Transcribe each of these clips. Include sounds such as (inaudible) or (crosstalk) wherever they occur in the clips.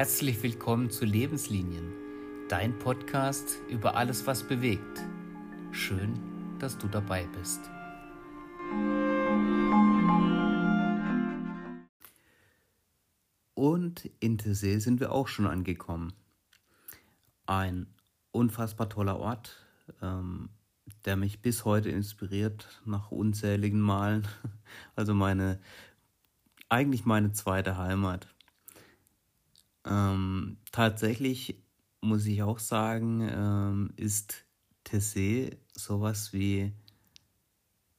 Herzlich willkommen zu Lebenslinien, dein Podcast über alles, was bewegt. Schön, dass du dabei bist. Und in Tessé sind wir auch schon angekommen. Ein unfassbar toller Ort, ähm, der mich bis heute inspiriert nach unzähligen Malen. (laughs) Also meine, eigentlich meine zweite Heimat. Ähm, tatsächlich muss ich auch sagen, ähm, ist Tessé sowas wie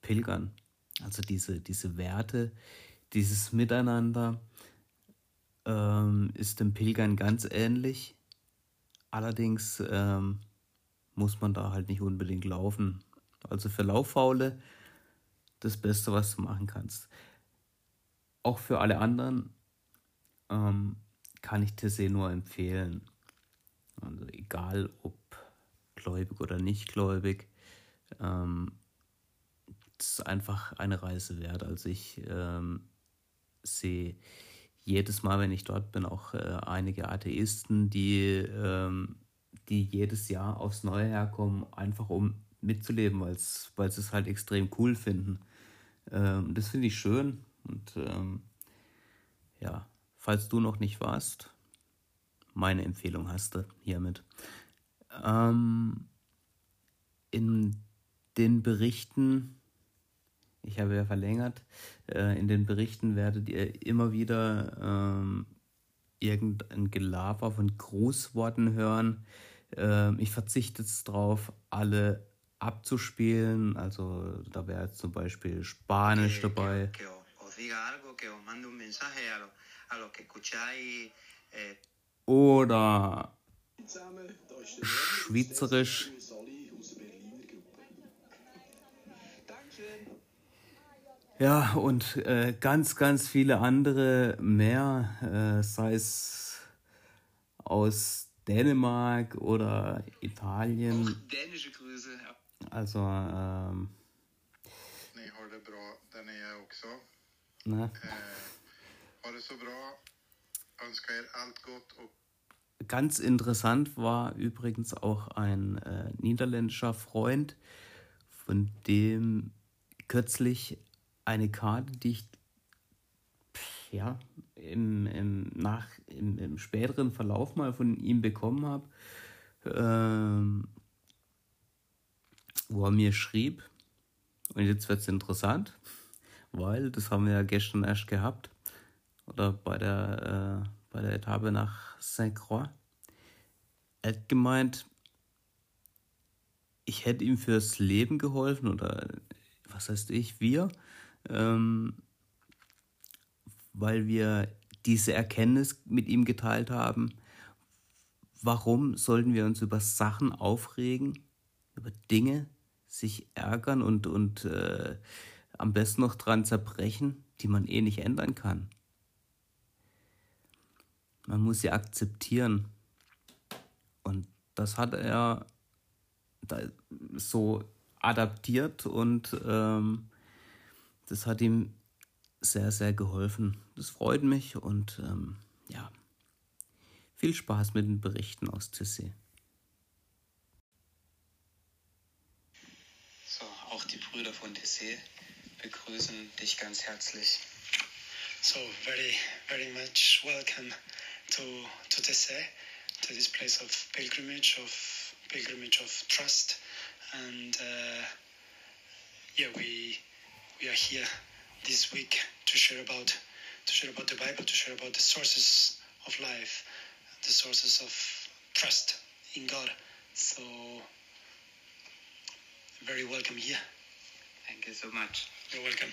Pilgern. Also diese, diese Werte, dieses Miteinander ähm, ist dem Pilgern ganz ähnlich. Allerdings ähm, muss man da halt nicht unbedingt laufen. Also für Lauffaule das Beste, was du machen kannst. Auch für alle anderen ähm, kann ich Tessé nur empfehlen. Also egal ob gläubig oder nicht gläubig, ähm, ist einfach eine Reise wert. Also ich ähm, sehe jedes Mal, wenn ich dort bin, auch äh, einige Atheisten, die, ähm, die jedes Jahr aufs Neue herkommen, einfach um mitzuleben, weil sie es halt extrem cool finden. Ähm, das finde ich schön und ähm, ja, falls du noch nicht warst, meine Empfehlung hast du hiermit. Ähm, in den Berichten ich habe ja verlängert. Äh, in den Berichten werdet ihr immer wieder ähm, irgendein Gelaber von Grußworten hören. Ähm, ich verzichte jetzt darauf, alle abzuspielen. Also da wäre zum Beispiel Spanisch dabei. Oder Schweizerisch. Ja, und äh, ganz, ganz viele andere mehr, äh, sei es aus Dänemark oder Italien. Auch dänische Grüße. Also, ähm. Ni har det bra där är också. Ne? Äh, ha det så bra. Önskar er allt gott Ganz interessant war übrigens auch ein äh, niederländischer Freund, von dem kürzlich eine Karte, die ich ja, im, im, nach, im, im späteren Verlauf mal von ihm bekommen habe, ähm, wo er mir schrieb, und jetzt wird es interessant, weil das haben wir ja gestern erst gehabt, oder bei der, äh, bei der Etappe nach Saint-Croix. Er hat gemeint, ich hätte ihm fürs Leben geholfen, oder was heißt ich, wir, ähm, weil wir diese Erkenntnis mit ihm geteilt haben. Warum sollten wir uns über Sachen aufregen, über Dinge sich ärgern und, und äh, am besten noch dran zerbrechen, die man eh nicht ändern kann? Man muss sie akzeptieren. Und das hat er so adaptiert und ähm, das hat ihm sehr, sehr geholfen. Das freut mich und ähm, ja, viel Spaß mit den Berichten aus Tessé. So, auch die Brüder von Tessé begrüßen dich ganz herzlich. So, very, very much welcome to, to Tessé, to this place of pilgrimage, of pilgrimage of trust. And uh, yeah, we we are here this week to share about to share about the Bible, to share about the sources of life, the sources of trust in God. So very welcome here. Thank you so much. You're welcome.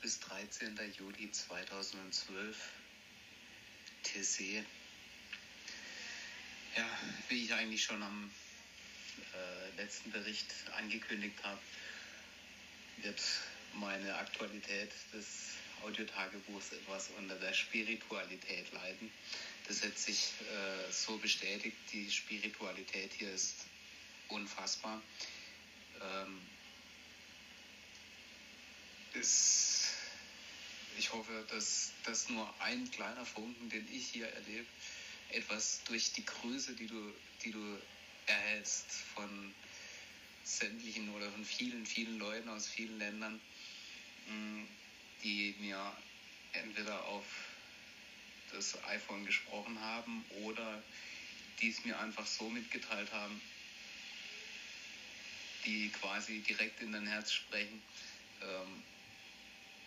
Bis 13. Juli 2012 Tessé Ja, wie ich eigentlich schon am äh, letzten Bericht angekündigt habe, wird meine Aktualität des Audiotagebuchs etwas unter der Spiritualität leiden. Das hat sich äh, so bestätigt. Die Spiritualität hier ist unfassbar. Ähm, ist, ich hoffe, dass das nur ein kleiner Funken, den ich hier erlebe, etwas durch die Größe, die du, die du erhältst von sämtlichen oder von vielen, vielen Leuten aus vielen Ländern, mm, die mir entweder auf das iPhone gesprochen haben oder die es mir einfach so mitgeteilt haben, die quasi direkt in dein Herz sprechen, ähm,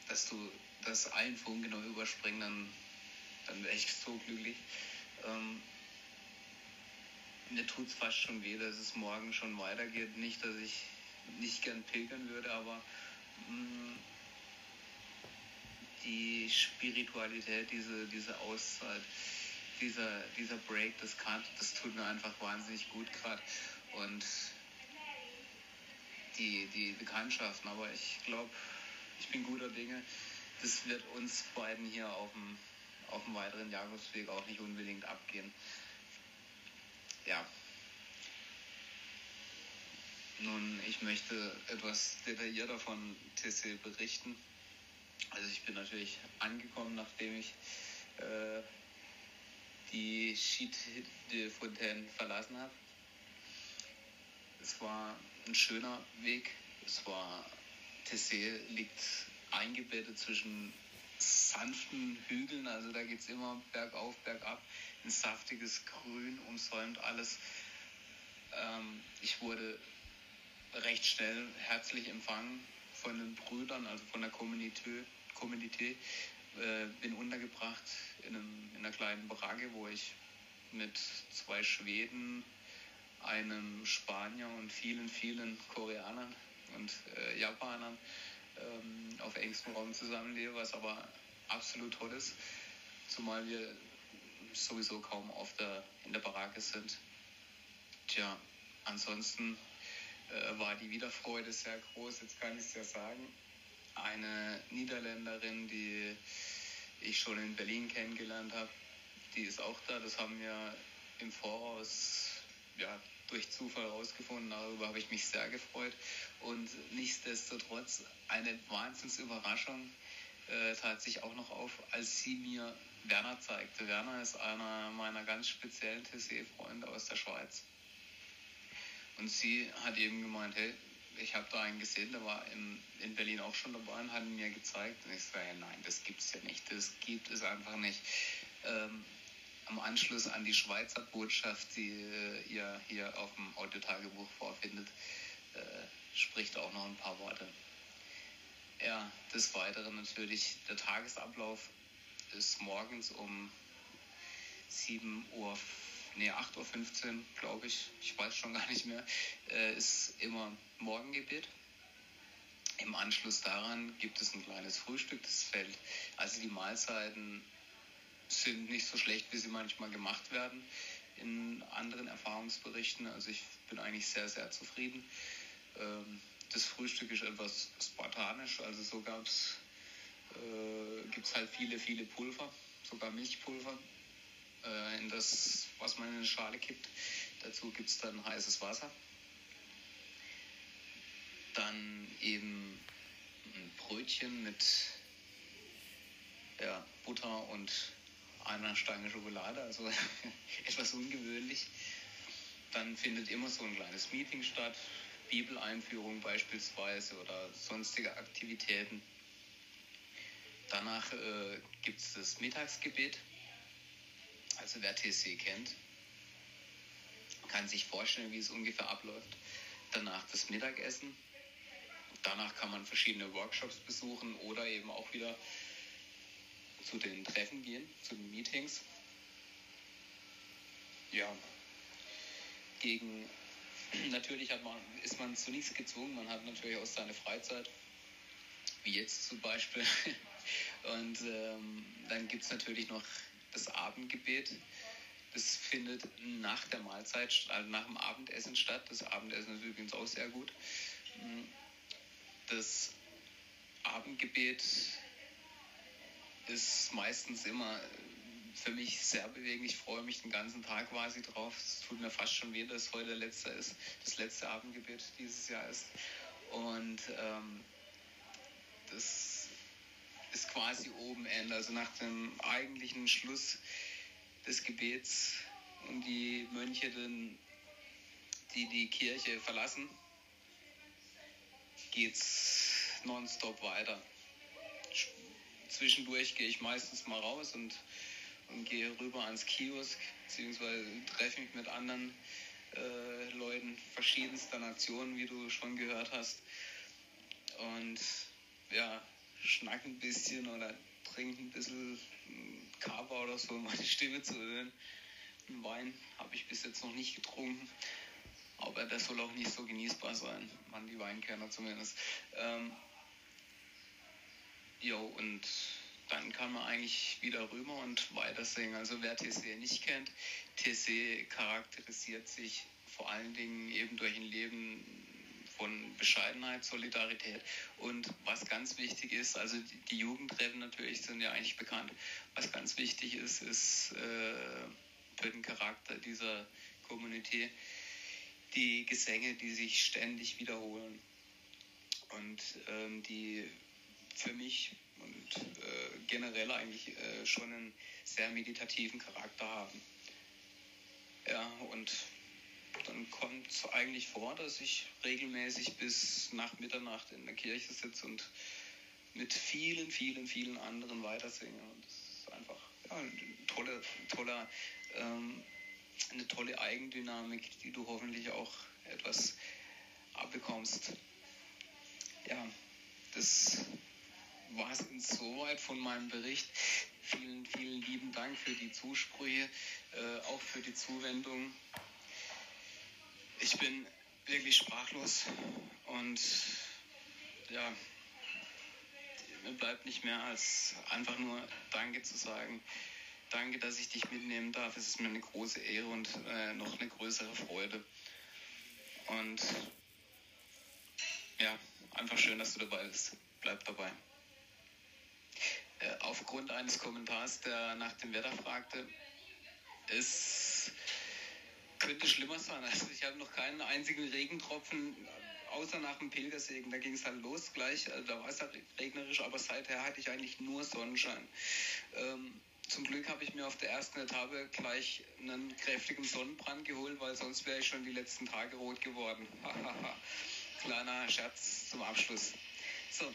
dass du das einen Funken genau überspringen, dann, dann wäre ich so glücklich. Ähm, mir tut es fast schon weh, dass es morgen schon weitergeht. Nicht, dass ich nicht gern pilgern würde, aber mh, mm, die Spiritualität, diese, diese Auszeit, dieser, dieser Break, das, kann, das tut mir einfach wahnsinnig gut gerade. Und die, die Bekanntschaften, aber ich glaube, ich bin guter Dinge. Das wird uns beiden hier auf dem, auf dem weiteren Jakobsweg auch nicht unbedingt abgehen. Ja. Nun, ich möchte etwas detaillierter von TC berichten. Also ich bin natürlich angekommen, nachdem ich äh, die Schied de Fontaine verlassen habe. Es war ein schöner Weg. Es war, Tessé liegt eingebettet zwischen sanften Hügeln, also da geht es immer bergauf, bergab. Ein saftiges Grün umsäumt alles. Ähm, ich wurde recht schnell herzlich empfangen von den Brüdern, also von der Community. Community. Äh, bin untergebracht in, einem, in einer kleinen Baracke, wo ich mit zwei Schweden, einem Spanier und vielen, vielen Koreanern und äh, Japanern ähm, auf engstem Raum zusammenlebe, was aber absolut toll ist, zumal wir sowieso kaum auf der, in der Baracke sind. Tja, ansonsten äh, war die Wiederfreude sehr groß, jetzt kann ich es ja sagen. Eine Niederländerin, die ich schon in Berlin kennengelernt habe, die ist auch da. Das haben wir im Voraus ja, durch Zufall herausgefunden. Darüber habe ich mich sehr gefreut. Und nichtsdestotrotz eine Wahnsinnsüberraschung äh, tat sich auch noch auf, als sie mir Werner zeigte. Werner ist einer meiner ganz speziellen TC-Freunde aus der Schweiz. Und sie hat eben gemeint, hey, ich habe da einen gesehen, der war in, in Berlin auch schon dabei und hat ihn mir gezeigt. Und ich sage, nein, das gibt es ja nicht. Das gibt es einfach nicht. Ähm, am Anschluss an die Schweizer Botschaft, die äh, ihr hier auf dem Audiotagebuch vorfindet, äh, spricht auch noch ein paar Worte. Ja, des Weiteren natürlich der Tagesablauf ist morgens um 7 Uhr nee, 8.15 Uhr, glaube ich, ich weiß schon gar nicht mehr, äh, ist immer Morgengebet. Im Anschluss daran gibt es ein kleines Frühstück, das fällt. Also die Mahlzeiten sind nicht so schlecht, wie sie manchmal gemacht werden in anderen Erfahrungsberichten. Also ich bin eigentlich sehr, sehr zufrieden. Ähm, das Frühstück ist etwas spartanisch, also so gab's, äh, gibt es halt viele, viele Pulver, sogar Milchpulver, äh, in das, was man in eine Schale kippt. Dazu gibt es dann heißes Wasser. Dann eben ein Brötchen mit ja, Butter und einer Stange Schokolade, also (laughs) etwas ungewöhnlich. Dann findet immer so ein kleines Meeting statt, Bibeleinführung beispielsweise oder sonstige Aktivitäten. Danach äh, gibt es das Mittagsgebet. Also wer TC kennt, kann sich vorstellen, wie es ungefähr abläuft. Danach das Mittagessen. Danach kann man verschiedene Workshops besuchen oder eben auch wieder zu den Treffen gehen, zu den Meetings. Ja, gegen (clears throat) natürlich hat man, ist man zu nichts gezwungen, man hat natürlich auch seine Freizeit, wie jetzt zum Beispiel. (laughs) Und ähm, dann gibt es natürlich noch das Abendgebet. Das findet nach der Mahlzeit, also nach dem Abendessen statt. Das Abendessen ist übrigens auch sehr gut. Das Abendgebet ist meistens immer für mich sehr bewegend. Ich freue mich den ganzen Tag quasi drauf. Es tut mir fast schon weh, dass heute der letzte ist, das letzte Abendgebet dieses Jahr ist. Und ähm, das ist quasi oben Ende, also nach dem eigentlichen Schluss des Gebets und die Mönche, dann, die die Kirche verlassen, geht's nonstop weiter. Zwischendurch gehe ich meistens mal raus und, und gehe rüber ans Kiosk, beziehungsweise treffe mich mit anderen äh, Leuten verschiedenster Nationen, wie du schon gehört hast. Und ja, schnack ein bisschen oder trink ein bisschen Kaba oder so, um meine Stimme zu hören. Wein habe ich bis jetzt noch nicht getrunken, aber das soll auch nicht so genießbar sein, man die Weinkerner zumindest. Ähm, jo, und dann kann man eigentlich wieder rüber und weiter singen. Also wer TC nicht kennt, TC charakterisiert sich vor allen Dingen eben durch ein Leben von Bescheidenheit, Solidarität und was ganz wichtig ist, also die Jugendtreffen natürlich sind ja eigentlich bekannt. Was ganz wichtig ist, ist äh, für den Charakter dieser Community die Gesänge, die sich ständig wiederholen und ähm, die für mich und äh, generell eigentlich äh, schon einen sehr meditativen Charakter haben. Ja, und dann kommt es eigentlich vor, dass ich regelmäßig bis nach Mitternacht in der Kirche sitze und mit vielen, vielen, vielen anderen weitersinge. Und das ist einfach ja, ein tolle, toller, ähm, eine tolle Eigendynamik, die du hoffentlich auch etwas abbekommst. Ja, das war es insoweit von meinem Bericht. Vielen, vielen lieben Dank für die Zusprüche, äh, auch für die Zuwendung. Ich bin wirklich sprachlos und ja, mir bleibt nicht mehr als einfach nur Danke zu sagen. Danke, dass ich dich mitnehmen darf. Es ist mir eine große Ehre und äh, noch eine größere Freude. Und ja, einfach schön, dass du dabei bist. Bleib dabei. Äh, aufgrund eines Kommentars, der nach dem Wetter fragte, ist könnte schlimmer sein. Also ich habe noch keinen einzigen Regentropfen, außer nach dem Pilgersegen. Da ging es halt los gleich. Also da war es halt regnerisch, aber seither hatte ich eigentlich nur Sonnenschein. Ähm, zum Glück habe ich mir auf der ersten Etappe gleich einen kräftigen Sonnenbrand geholt, weil sonst wäre ich schon die letzten Tage rot geworden. (laughs) Kleiner Scherz zum Abschluss. So,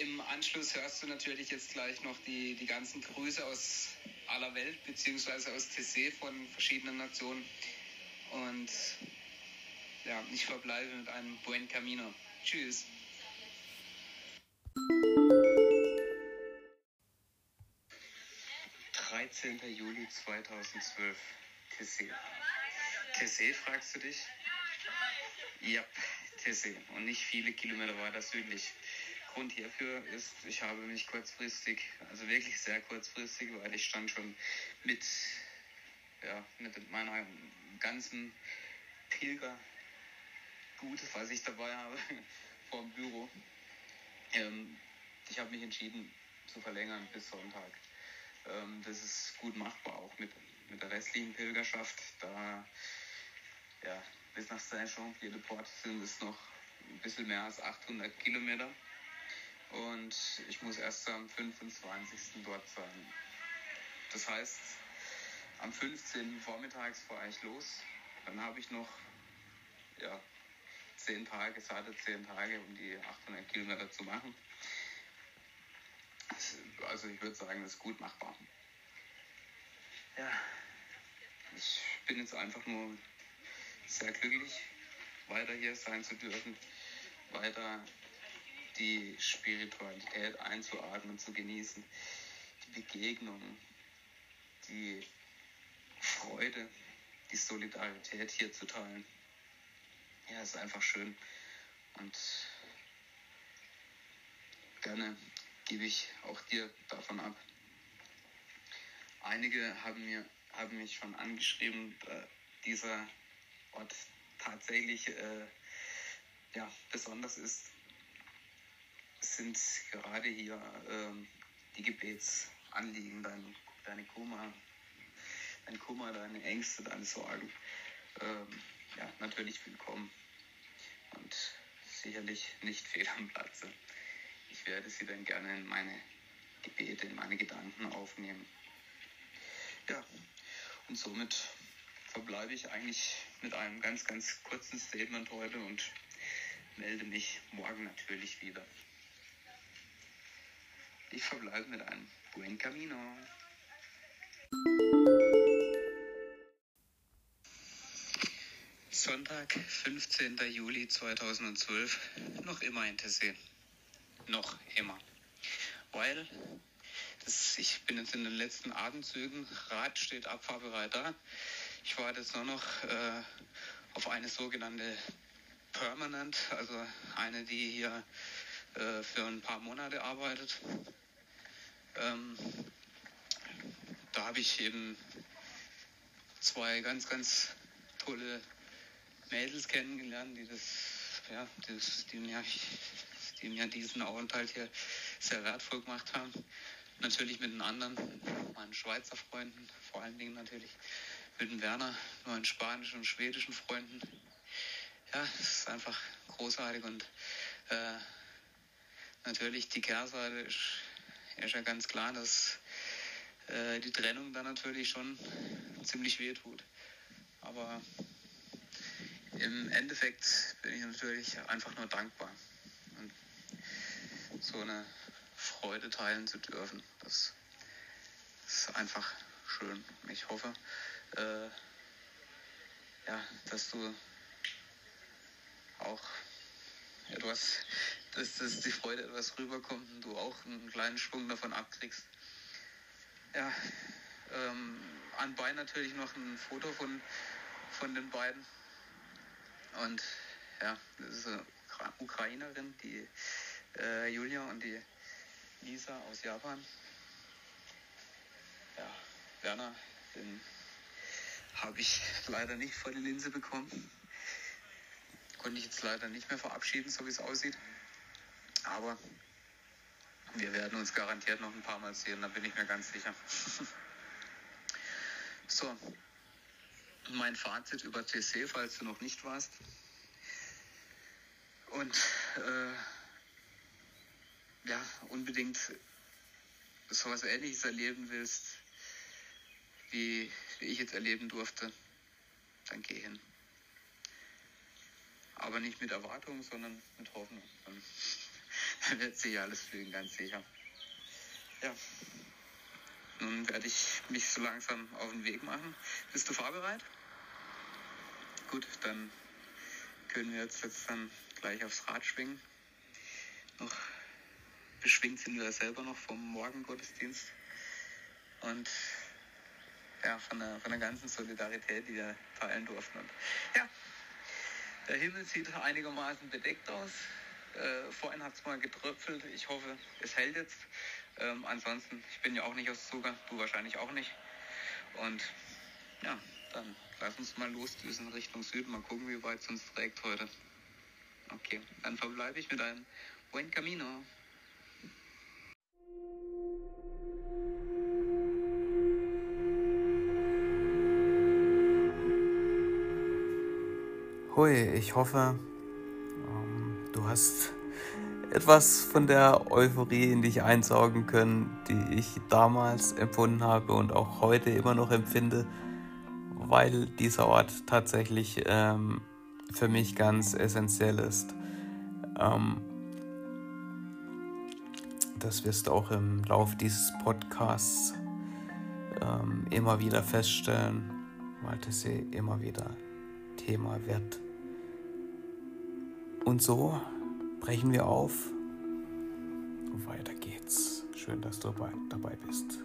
im Anschluss hörst du natürlich jetzt gleich noch die, die ganzen Grüße aus aller Welt, beziehungsweise aus TC von verschiedenen Nationen. Und ja, ich verbleibe mit einem Buen Camino. Tschüss. »13. Juli 2012, TC. TC, fragst du dich? Ja, TC. Und nicht viele Kilometer weiter südlich. Grund hierfür ist, ich habe mich kurzfristig, also wirklich sehr kurzfristig, weil ich stand schon mit, ja, mit meiner ganzen Pilgergut, was ich dabei habe, (laughs) vor dem Büro. Ähm, ich habe mich entschieden zu verlängern bis Sonntag. Ähm, das ist gut machbar, auch mit, mit der restlichen Pilgerschaft. Da, ja, bis nach Saint-Jean-Pied-de-Port sind es noch ein bisschen mehr als 800 Kilometer. Und ich muss erst am 25. dort sein. Das heißt, am 15. vormittags fahre ich los. Dann habe ich noch ja, 10 Tage, satte 10 Tage, um die 800 Kilometer zu machen. Also ich würde sagen, das ist gut machbar. Ja, ich bin jetzt einfach nur sehr glücklich, weiter hier sein zu dürfen, weiter die Spiritualität einzuatmen, zu genießen, die Begegnung, die Freude, die Solidarität hier zu teilen. Ja, ist einfach schön und gerne gebe ich auch dir davon ab. Einige haben, mir, haben mich schon angeschrieben, dieser Ort tatsächlich äh, ja, besonders ist sind gerade hier ähm, die Gebetsanliegen, dein, deine Kummer, dein Kummer, deine Ängste, deine Sorgen, ähm, ja, natürlich willkommen. Und sicherlich nicht fehl am Platze. Ich werde sie dann gerne in meine Gebete, in meine Gedanken aufnehmen. Ja, und somit verbleibe ich eigentlich mit einem ganz, ganz kurzen Statement heute und melde mich morgen natürlich wieder. Ich verbleibe mit einem Buen Camino. Sonntag, 15. Juli 2012, noch immer in Tessé. Noch immer. Weil das, ich bin jetzt in den letzten Atemzügen, Rad steht abfahrbereit da. Ich warte jetzt nur noch äh, auf eine sogenannte Permanent, also eine, die hier äh, für ein paar Monate arbeitet. Ähm, da habe ich eben zwei ganz, ganz tolle Mädels kennengelernt, die das, ja, das, die, mir, die mir diesen Aufenthalt hier sehr wertvoll gemacht haben. Natürlich mit den anderen, meinen Schweizer Freunden, vor allen Dingen natürlich mit dem Werner, meinen spanischen und schwedischen Freunden. Ja, es ist einfach großartig und äh, natürlich die Kehrseite ist, ist ja ganz klar, dass äh, die Trennung dann natürlich schon ziemlich weh tut. Aber im Endeffekt bin ich natürlich einfach nur dankbar. Und so eine Freude teilen zu dürfen, das ist einfach schön. Ich hoffe, äh, ja, dass du auch etwas, dass, dass die Freude etwas rüberkommt und du auch einen kleinen Schwung davon abkriegst. Ja, ähm, anbei natürlich noch ein Foto von, von den beiden. Und ja, das ist eine Ukrainerin, die äh, Julia und die Lisa aus Japan. Ja, Werner, den habe ich leider nicht vor die Linse bekommen. Konnte ich jetzt leider nicht mehr verabschieden, so wie es aussieht. Aber wir werden uns garantiert noch ein paar Mal sehen, da bin ich mir ganz sicher. (laughs) so, mein Fazit über TC, falls du noch nicht warst. Und äh, ja, unbedingt so was Ähnliches erleben willst, wie, wie ich jetzt erleben durfte, dann geh hin. Aber nicht mit Erwartung, sondern mit Hoffnung. Dann, (laughs) wird sich alles fügen, ganz sicher. Ja. Nun werde ich mich so langsam auf den Weg machen. Bist du fahrbereit? Gut, dann können wir jetzt, jetzt dann gleich aufs Rad schwingen. Noch beschwingt sind wir selber noch vom Morgengottesdienst. Und ja, von der, von der ganzen Solidarität, die wir teilen durften. Und ja, der Himmel sieht einigermaßen bedeckt aus. Äh, vorhin hat es mal getröpfelt. Ich hoffe, es hält jetzt. Ähm, ansonsten, ich bin ja auch nicht aus Zuger, du wahrscheinlich auch nicht. Und ja, dann lass uns mal losdüsen Richtung Süden. Mal gucken, wie weit es uns trägt heute. Okay, dann verbleibe ich mit einem Buen Camino. Hui, ich hoffe, ähm, du hast etwas von der Euphorie in dich einsaugen können, die ich damals empfunden habe und auch heute immer noch empfinde, weil dieser Ort tatsächlich ähm, für mich ganz essentiell ist. Ähm, das wirst du auch im Laufe dieses Podcasts ähm, immer wieder feststellen, weil das hier immer wieder Thema wird. Und so brechen wir auf. Weiter geht's. Schön, dass du dabei bist.